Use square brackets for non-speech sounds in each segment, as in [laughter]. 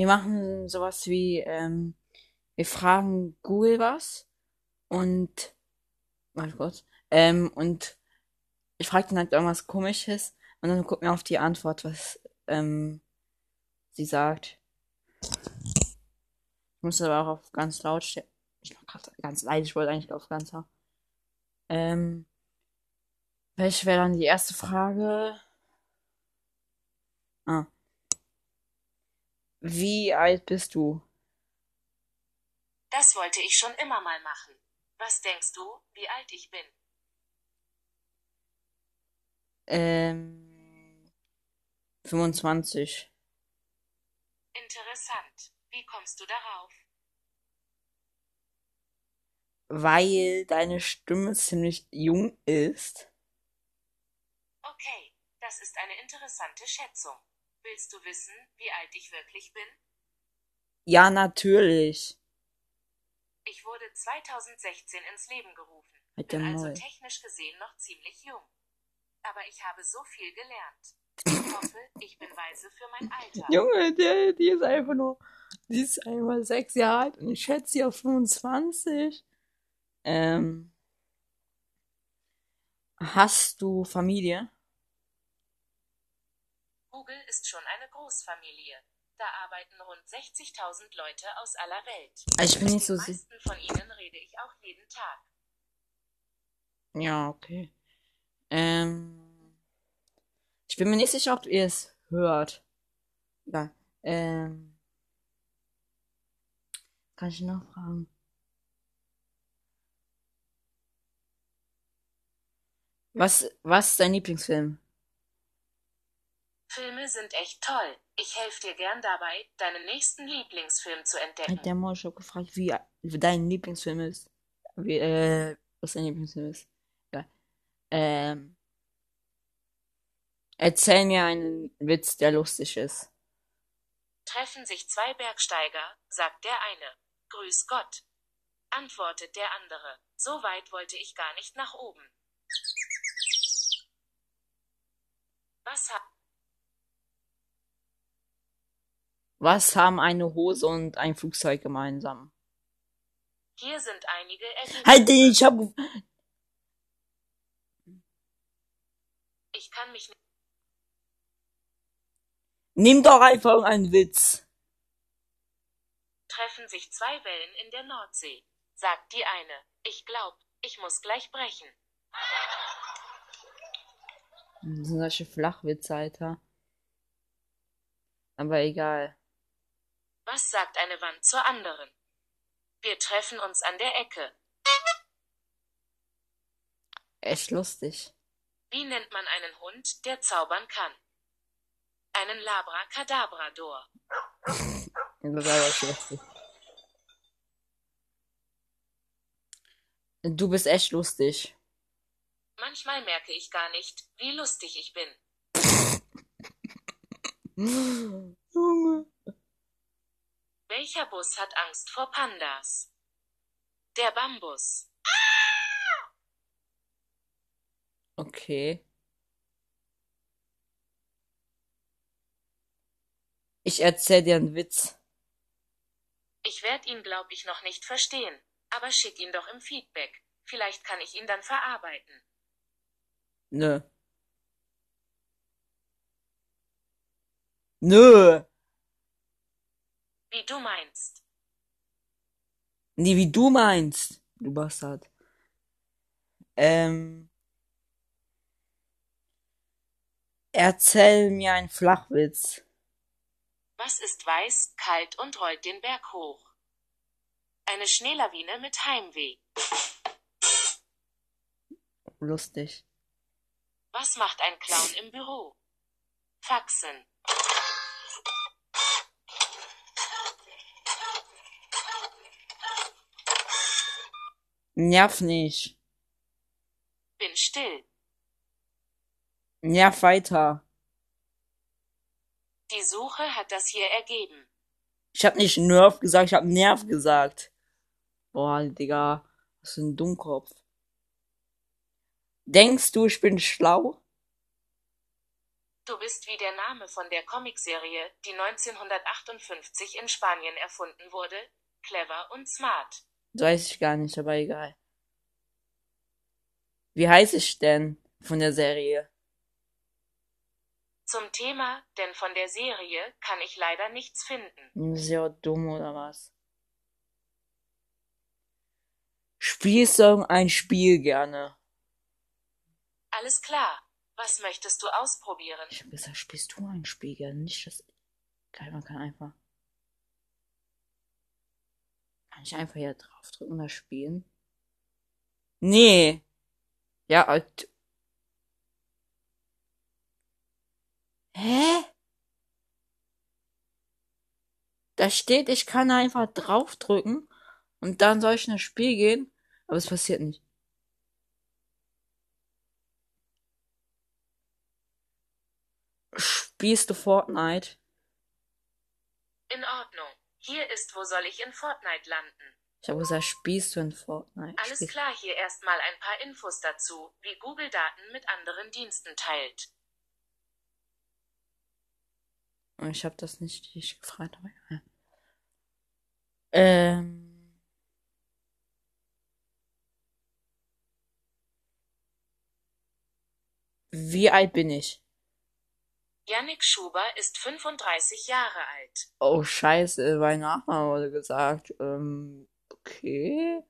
Wir machen sowas wie, ähm, wir fragen Google was und, warte kurz, ähm, und ich frage dann halt irgendwas komisches und dann gucken wir auf die Antwort, was, ähm, sie sagt. Ich muss aber auch auf ganz laut stellen. Ich mach grad ganz leise, ich wollte eigentlich auf ganz laut. Ähm, welche wäre dann die erste Frage? Ah. Wie alt bist du? Das wollte ich schon immer mal machen. Was denkst du, wie alt ich bin? Ähm, 25. Interessant. Wie kommst du darauf? Weil deine Stimme ziemlich jung ist. Okay, das ist eine interessante Schätzung. Willst du wissen, wie alt ich wirklich bin? Ja, natürlich. Ich wurde 2016 ins Leben gerufen. Bin also technisch gesehen noch ziemlich jung. Aber ich habe so viel gelernt. Ich [laughs] hoffe, ich bin weise für mein Alter. Junge, der, die ist einfach nur, die ist einfach sechs Jahre alt und ich schätze sie auf 25. Ähm, hast du Familie? Google ist schon eine Großfamilie. Da arbeiten rund 60.000 Leute aus aller Welt. Also ich bin nicht so si- meisten von ihnen rede ich auch jeden Tag. Ja, okay. Ähm, ich bin mir nicht sicher, ob ihr es hört. Ja, ähm, kann ich noch fragen? Was, was ist dein Lieblingsfilm? Filme sind echt toll. Ich helfe dir gern dabei, deinen nächsten Lieblingsfilm zu entdecken. Hat der Mo, ich hab gefragt, wie, wie dein Lieblingsfilm ist. Wie, äh, was dein Lieblingsfilm ist. Ja. Ähm, erzähl mir einen Witz, der lustig ist. Treffen sich zwei Bergsteiger, sagt der eine. Grüß Gott. Antwortet der andere. So weit wollte ich gar nicht nach oben. Was hat Was haben eine Hose und ein Flugzeug gemeinsam? hier sind einige Ergebnisse. Halt, ich hab, Ich kann mich nicht. nimm doch einfach einen Witz. Treffen sich zwei Wellen in der Nordsee, sagt die eine. Ich glaub, ich muss gleich brechen. Das sind solche Flachwitze, Alter. Aber egal. Was sagt eine Wand zur anderen? Wir treffen uns an der Ecke. Echt lustig. Wie nennt man einen Hund, der zaubern kann? Einen Labracadabrador. [laughs] Das war echt lustig. Du bist echt lustig. Manchmal merke ich gar nicht, wie lustig ich bin. [laughs] Junge. Welcher Bus hat Angst vor Pandas? Der Bambus. Okay. Ich erzähl dir einen Witz. Ich werde ihn, glaub ich, noch nicht verstehen. Aber schick ihn doch im Feedback. Vielleicht kann ich ihn dann verarbeiten. Nö. Nö. Wie du meinst. Nee, wie du meinst. Du Bastard. Ähm. Erzähl mir einen Flachwitz. Was ist weiß, kalt und rollt den Berg hoch? Eine Schneelawine mit Heimweh. Lustig. Was macht ein Clown im Büro? Faxen. Nerv nicht. Bin still. Nerv weiter. Die Suche hat das hier ergeben. Ich hab nicht Nerv gesagt, ich hab Nerv gesagt. Boah, Digga. Was für ein Dummkopf. Denkst du, ich bin schlau? Du bist wie der Name von der Comicserie, die 1958 in Spanien erfunden wurde, clever und smart. Weiß ich gar nicht, aber egal. Wie heiße ich denn von der Serie? Zum Thema, denn von der Serie kann ich leider nichts finden. Sehr dumm oder was? Spielst du ein Spiel gerne? Alles klar. Was möchtest du ausprobieren? Ich hab gesagt, spielst du ein Spiel gerne? Nicht das. Geil, man kann einfach. Kann ich einfach hier draufdrücken und das spielen? Nee. Ja, alt. Hä? Da steht, ich kann einfach draufdrücken und dann soll ich in das Spiel gehen, aber es passiert nicht. Spielst du Fortnite? In Ordnung. Hier ist, wo soll ich in Fortnite landen? Ich habe gesagt, spielst du in Fortnite? Alles Spiel- klar, hier erstmal ein paar Infos dazu, wie Google Daten mit anderen Diensten teilt. Ich habe das nicht dich gefragt, aber ja. Ähm. Wie alt bin ich? Yannick Schuber ist 35 Jahre alt. Oh, scheiße, mein Nachname wurde gesagt. Ähm, okay.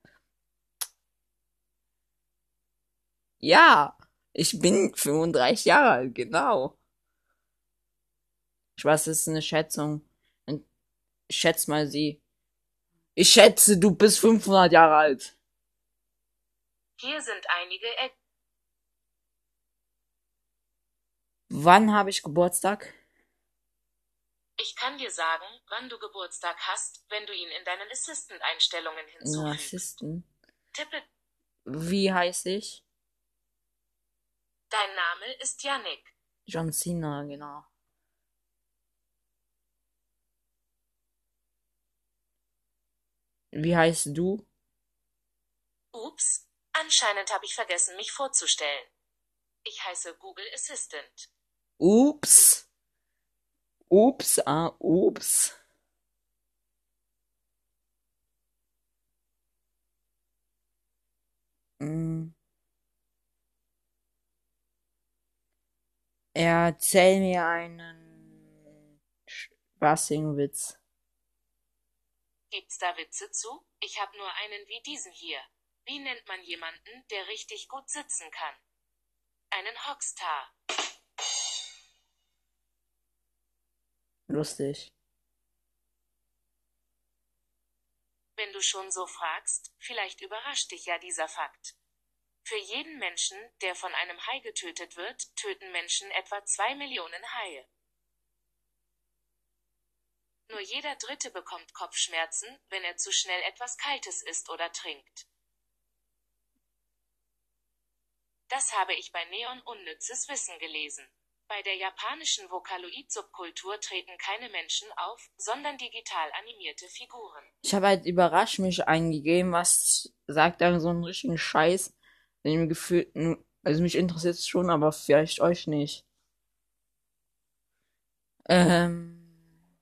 Ja, ich bin 35 Jahre alt, genau. Ich weiß, das ist eine Schätzung. Ich schätze mal sie. Ich schätze, du bist 500 Jahre alt. Hier sind einige Eck. Wann habe ich Geburtstag? Ich kann dir sagen, wann du Geburtstag hast, wenn du ihn in deinen Assistant-Einstellungen hinzufügst. Rassisten. Tippe, Wie heiße ich? dein Name ist Yannick. John Cena, genau. Wie heißt du? Ups, anscheinend habe ich vergessen, mich vorzustellen. Ich heiße Google Assistant. Ups. Ups, ah, ups. Mm. Erzähl mir einen spaßigen Witz. Gibt's da Witze zu? Ich habe nur einen wie diesen hier. Wie nennt man jemanden, der richtig gut sitzen kann? Einen Hockstar. Lustig. Wenn du schon so fragst, vielleicht überrascht dich ja dieser Fakt. Für jeden Menschen, der von einem Hai getötet wird, töten Menschen etwa zwei Millionen Haie. Nur jeder Dritte bekommt Kopfschmerzen, wenn er zu schnell etwas Kaltes isst oder trinkt. Das habe ich bei Neon Unnützes Wissen gelesen. Bei der japanischen Vocaloid-Subkultur treten keine Menschen auf, sondern digital animierte Figuren. Ich habe halt überrascht mich eingegeben, was sagt dann so einen richtigen Scheiß, den mir gefühlt, also mich interessiert es schon, aber vielleicht euch nicht. Ähm,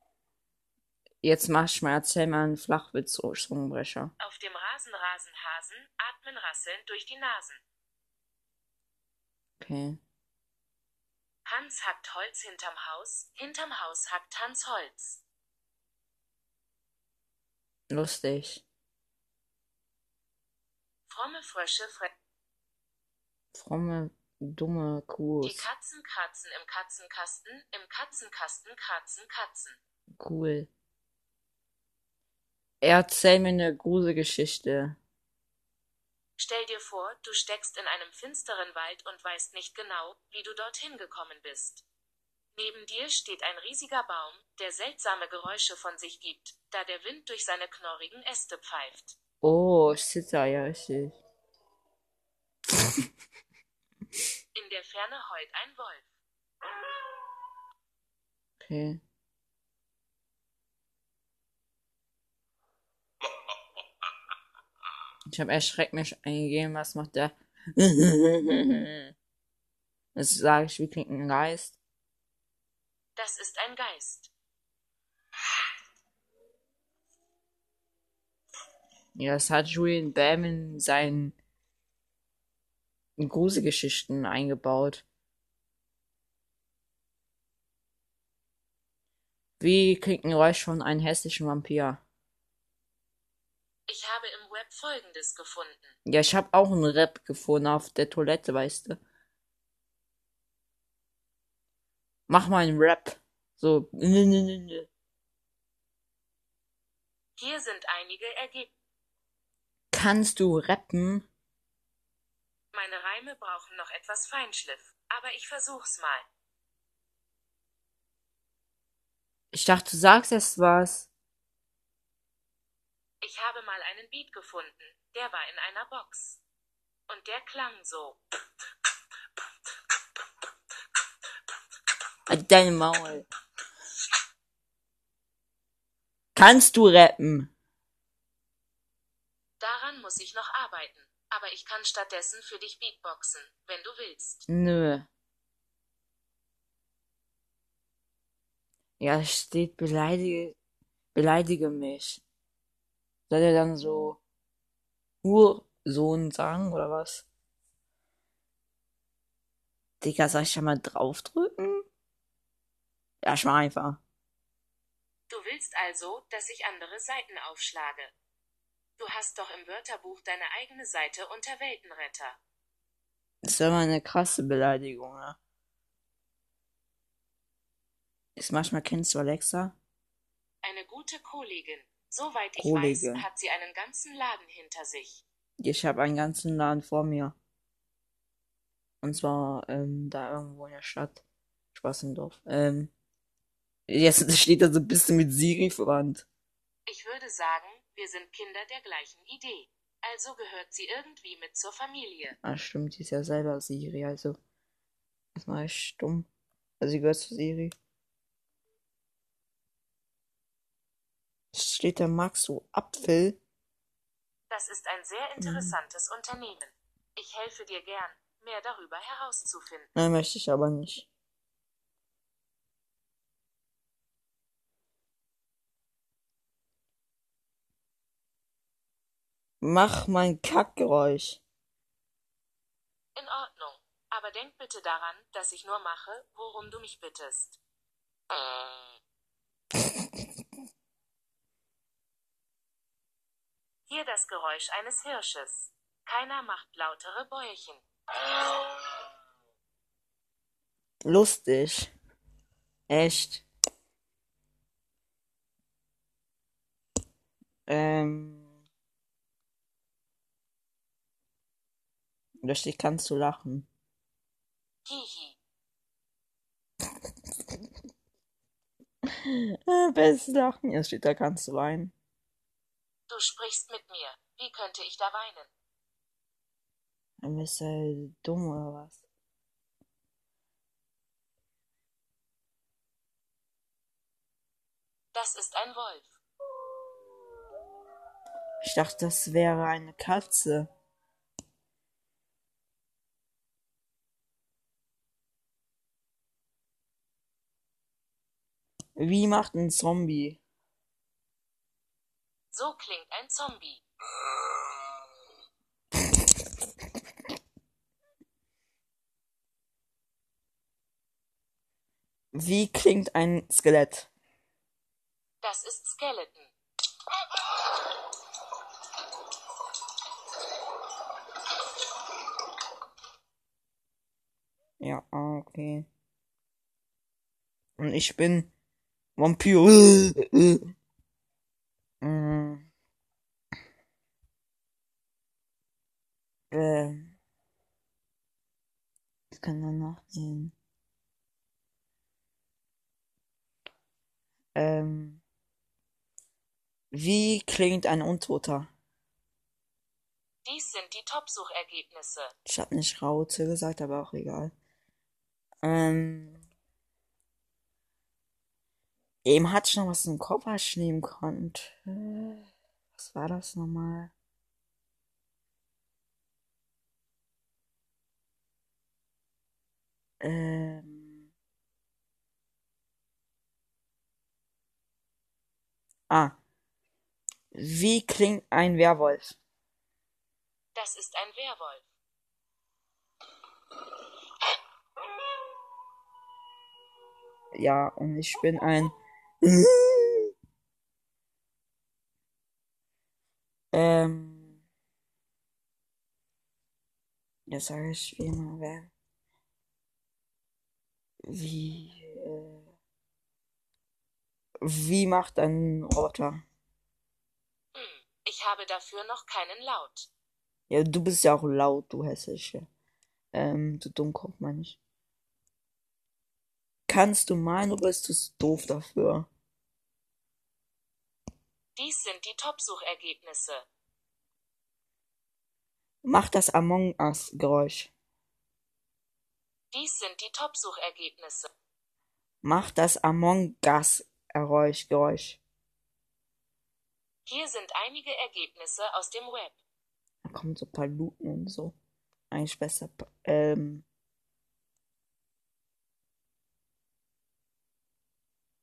jetzt mach ich mal, erzähl mal einen Flachwitz, oh, Zungenbrecher. Auf dem Rasen rasen Hasen, atmen rasselnd durch die Nasen. Okay. Hans hackt Holz hinterm Haus, hinterm Haus hackt Hans Holz. Lustig. Fromme Frösche fre Fromme, dumme Die Kuhs. Katzen kratzen im Katzenkasten, im Katzenkasten kratzen Katzen. Cool. Erzähl mir eine Gruselgeschichte. Stell dir vor, du steckst in einem finsteren Wald und weißt nicht genau, wie du dorthin gekommen bist. Neben dir steht ein riesiger Baum, der seltsame Geräusche von sich gibt, da der Wind durch seine knorrigen Äste pfeift. Oh. In der Ferne heult ein Wolf. Okay. Ich habe erschreckt mich eingegeben, was macht der? [laughs] Jetzt sage ich, wie klingt ein Geist? Das ist ein Geist. Ja, das hat Julian Bam in seinen Gruselgeschichten eingebaut. Wie klingt ein Geräusch von einem hässlichen Vampir? Ich habe Folgendes gefunden. Ja, ich habe auch einen Rap gefunden auf der Toilette, weißt du. Mach mal einen Rap. So. Hier sind einige Ergebnisse. Kannst du rappen? Meine Reime brauchen noch etwas Feinschliff, aber ich versuch's mal. Ich dachte, du sagst erst was. Ich habe mal einen Beat gefunden, der war in einer Box. Und der klang so. Halt deine Maul. Kannst du rappen? Daran muss ich noch arbeiten, aber ich kann stattdessen für dich Beatboxen, wenn du willst. Nö. Ja, es steht beleidige, beleidige mich. Soll er dann so Ursohn sagen oder was? Digga, soll ich da mal draufdrücken? Ja, ich mach einfach. Du willst also, dass ich andere Seiten aufschlage. Du hast doch im Wörterbuch deine eigene Seite unter Weltenretter. Das wäre mal eine krasse Beleidigung, ne? Ist manchmal kennst du Alexa? Eine gute Kollegin. Soweit ich Kollegin. weiß, hat sie einen ganzen Laden hinter sich. Ich habe einen ganzen Laden vor mir. Und zwar ähm, da irgendwo in der Stadt. Spaß im Dorf. Ähm, jetzt [laughs] steht da so ein bisschen mit Siri verwandt. Ich würde sagen, wir sind Kinder der gleichen Idee. Also gehört sie irgendwie mit zur Familie. Ah, stimmt, die ist ja selber Siri, also. Das war ich dumm. Also sie gehört zu Siri. Steht da, magst du Apfel? Das ist ein sehr interessantes Unternehmen. Ich helfe dir gern, mehr darüber herauszufinden. Nein, möchte ich aber nicht. Mach mein Kackgeräusch. In Ordnung. Aber denk bitte daran, dass ich nur mache, worum du mich bittest. [laughs] Hier das Geräusch eines Hirsches. Keiner macht lautere Bäuerchen. Lustig. Echt. Ähm. Steht, kannst du lachen. Hihi. [laughs] Bestes Lachen. Ja, steht da, kannst du weinen. Du sprichst mit mir. Wie könnte ich da weinen? Dann bist du halt dumm oder was? Das ist ein Wolf. Ich dachte, das wäre eine Katze. Wie macht ein Zombie? So klingt ein Zombie. Wie klingt ein Skelett? Das ist Skeleton. Ja, okay. Und ich bin Vampir. [laughs] Mm. Ähm. Ich kann danach sehen. Ähm. Wie klingt ein Untoter? Dies sind die Top-Suchergebnisse. Ich hab nicht Raute gesagt, aber auch egal. Ähm. Eben hatte ich noch was im Kopf, was ich nehmen konnte. Was war das nochmal? Ähm ah. Wie klingt ein Werwolf? Das ist ein Werwolf. Ja, und ich bin ein. ähm. Jetzt sage ich wie immer, wer. Wie. Äh, wie macht ein Roboter? Hm, ich habe dafür noch keinen Laut. Ja, du bist ja auch laut, du hässliche. Ähm, du Dummkopf, meine ich. Kannst du malen oder bist du doof dafür? Dies sind die Top-Suchergebnisse. Mach das Among Us Geräusch. Dies sind die Top-Suchergebnisse. Mach das Among Us Geräusch Geräusch. Hier sind einige Ergebnisse aus dem Web. Da kommen so Paluten und so. Eigentlich besser. Ähm.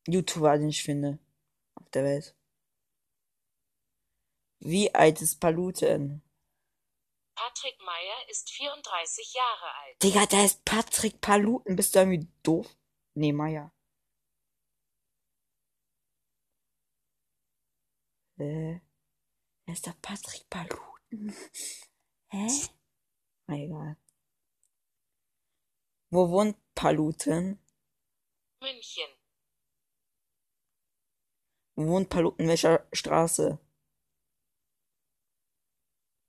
YouTuber, den ich finde. Auf der Welt. Wie alt ist Paluten? Patrick Meyer ist 34 Jahre alt. Digga, der ist Patrick Paluten. Bist du irgendwie doof? Nee, Meyer. Äh. Wer ist der Patrick Paluten? [laughs] Hä? Na egal. Wo wohnt Paluten? München. Wo wohnt Paluten? In welcher Straße?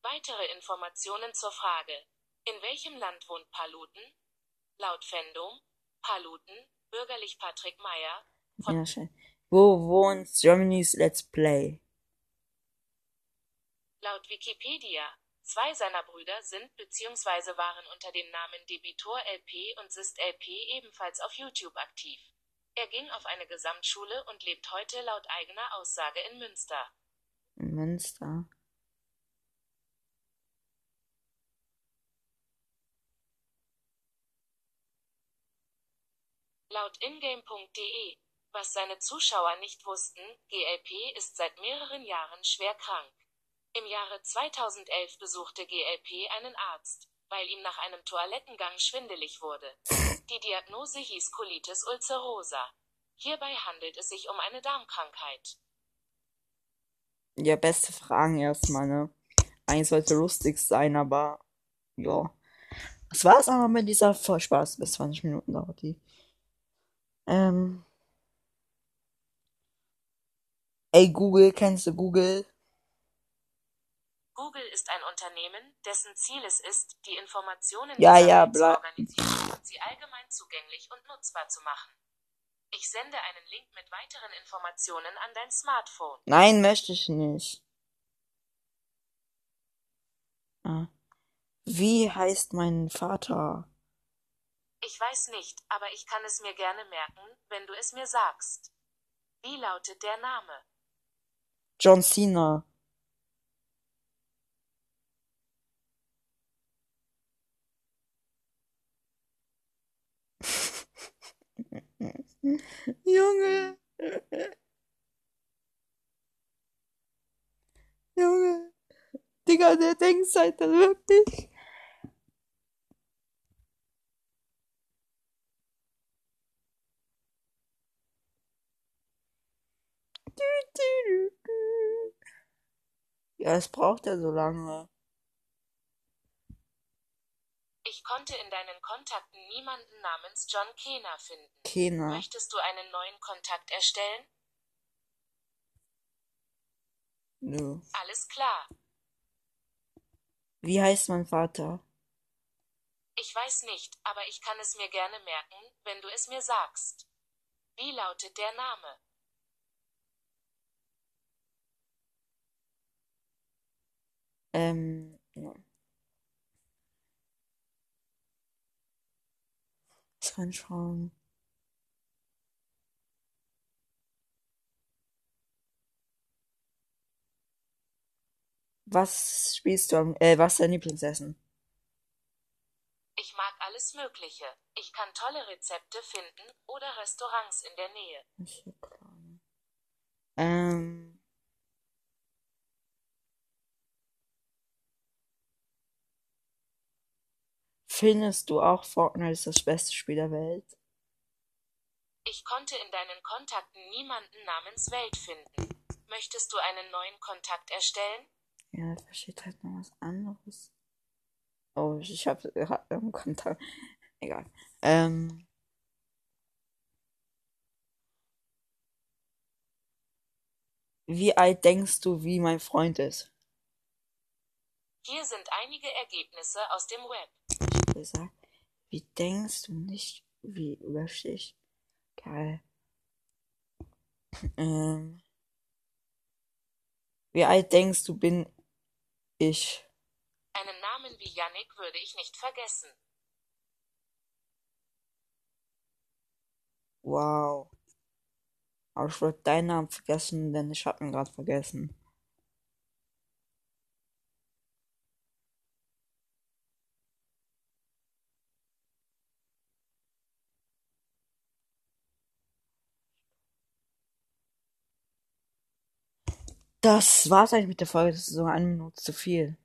Weitere Informationen zur Frage. In welchem Land wohnt Paluten? Laut Fandom, Paluten, bürgerlich Patrick Meyer, von Ja, schön. Wo wohnt Germany's Let's Play? Laut Wikipedia. Zwei seiner Brüder sind bzw. waren unter den Namen Debitor LP und Sist LP ebenfalls auf YouTube aktiv. Er ging auf eine Gesamtschule und lebt heute laut eigener Aussage in Münster. In Münster. Laut ingame.de. Was seine Zuschauer nicht wussten, GLP ist seit mehreren Jahren schwer krank. Im Jahre 2011 besuchte GLP einen Arzt, weil ihm nach einem Toilettengang schwindelig wurde. Die Diagnose hieß Colitis ulcerosa. Hierbei handelt es sich um eine Darmkrankheit. Ja, beste Fragen erstmal, ne? Eigentlich sollte lustig sein, aber ja. Das war's aber mit dieser voll Spaß. Bis 20 Minuten dauert die. Ähm. Ey, Google, kennst du Google? Google ist ein Unternehmen, dessen Ziel es ist, die Informationen Ja, ja, zu organisieren und sie allgemein zugänglich und nutzbar zu machen. Ich sende einen Link mit weiteren Informationen an dein Smartphone. Nein, möchte ich nicht. Ah. Wie heißt mein Vater? Ich weiß nicht, aber ich kann es mir gerne merken, wenn du es mir sagst. Wie lautet der Name? John Cena. [laughs] Junge. Junge. Digga, der denkt halt wirklich. Ja, es braucht ja so lange. Ich konnte in deinen Kontakten niemanden namens John Kena finden. Keiner. Möchtest du einen neuen Kontakt erstellen? Nö. Alles klar. Wie heißt mein Vater? Ich weiß nicht, aber ich kann es mir gerne merken, wenn du es mir sagst. Wie lautet der Name? Ähm, ja. Ich kann schauen. Was spielst du am, äh, was ist dein Lieblingsessen? Ich mag alles Mögliche. Ich kann tolle Rezepte finden oder Restaurants in der Nähe. Ist ja klar. ne? Ähm, Findest du auch Fortnite ist das beste Spiel der Welt? Ich konnte in deinen Kontakten niemanden namens Welt finden. Möchtest du einen neuen Kontakt erstellen? Ja, da steht halt noch was anderes. Oh, ich habe hab einen Kontakt. Egal. Ähm. Wie alt denkst du, wie mein Freund ist? Hier sind einige Ergebnisse aus dem Web. Habe gesagt, wie denkst du nicht, wie überstich? Geil. Ähm. Wie alt denkst du, bin ich? Einen Namen wie Yannick würde ich nicht vergessen. Wow. Aber ich würde deinen Namen vergessen, denn ich hab ihn gerade vergessen. Das war's eigentlich mit der Folge. Das ist so eine Minute zu viel.